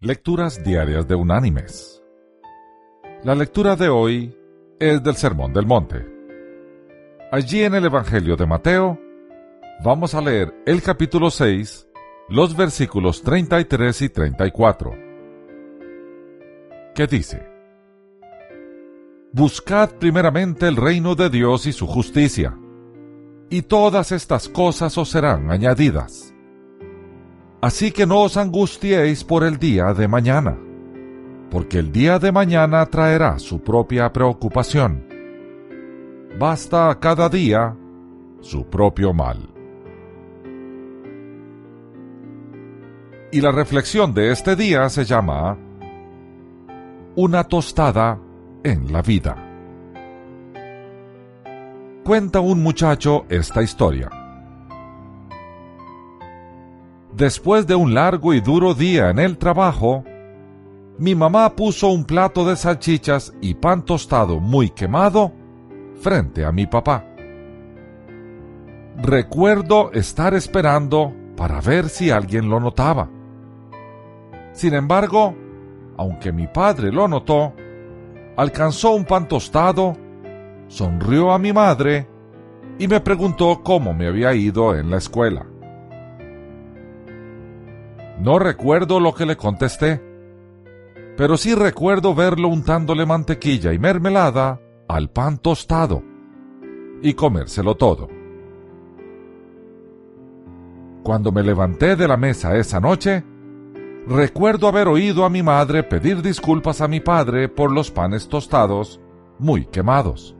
Lecturas Diarias de Unánimes. La lectura de hoy es del Sermón del Monte. Allí en el Evangelio de Mateo vamos a leer el capítulo 6, los versículos 33 y 34, que dice, Buscad primeramente el reino de Dios y su justicia, y todas estas cosas os serán añadidas. Así que no os angustiéis por el día de mañana, porque el día de mañana traerá su propia preocupación. Basta a cada día su propio mal. Y la reflexión de este día se llama Una tostada en la vida. Cuenta un muchacho esta historia. Después de un largo y duro día en el trabajo, mi mamá puso un plato de salchichas y pan tostado muy quemado frente a mi papá. Recuerdo estar esperando para ver si alguien lo notaba. Sin embargo, aunque mi padre lo notó, alcanzó un pan tostado, sonrió a mi madre y me preguntó cómo me había ido en la escuela. No recuerdo lo que le contesté, pero sí recuerdo verlo untándole mantequilla y mermelada al pan tostado y comérselo todo. Cuando me levanté de la mesa esa noche, recuerdo haber oído a mi madre pedir disculpas a mi padre por los panes tostados muy quemados.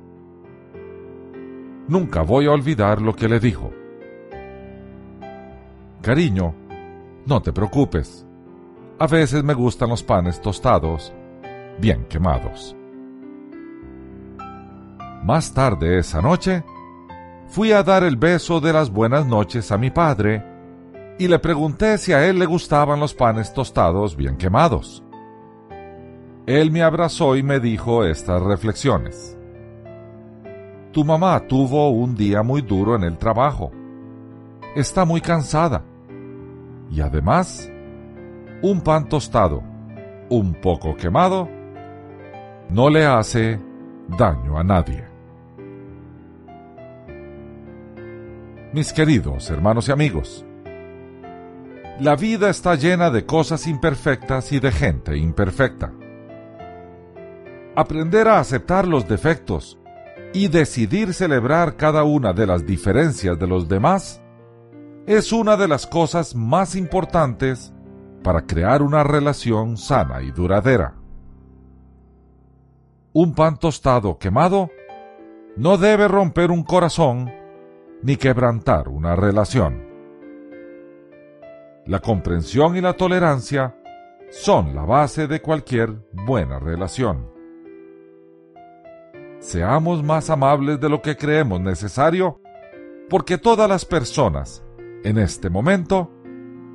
Nunca voy a olvidar lo que le dijo. Cariño, no te preocupes. A veces me gustan los panes tostados, bien quemados. Más tarde esa noche, fui a dar el beso de las buenas noches a mi padre y le pregunté si a él le gustaban los panes tostados bien quemados. Él me abrazó y me dijo estas reflexiones. Tu mamá tuvo un día muy duro en el trabajo. Está muy cansada y además un pan tostado, un poco quemado, no le hace daño a nadie. Mis queridos hermanos y amigos, la vida está llena de cosas imperfectas y de gente imperfecta. Aprender a aceptar los defectos y decidir celebrar cada una de las diferencias de los demás es una de las cosas más importantes para crear una relación sana y duradera. Un pan tostado quemado no debe romper un corazón ni quebrantar una relación. La comprensión y la tolerancia son la base de cualquier buena relación. Seamos más amables de lo que creemos necesario, porque todas las personas, en este momento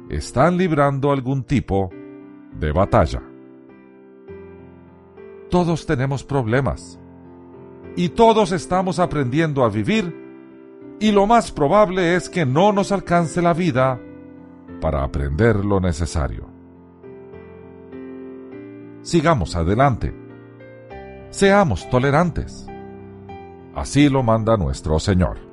están librando algún tipo de batalla. Todos tenemos problemas y todos estamos aprendiendo a vivir y lo más probable es que no nos alcance la vida para aprender lo necesario. Sigamos adelante. Seamos tolerantes. Así lo manda nuestro Señor.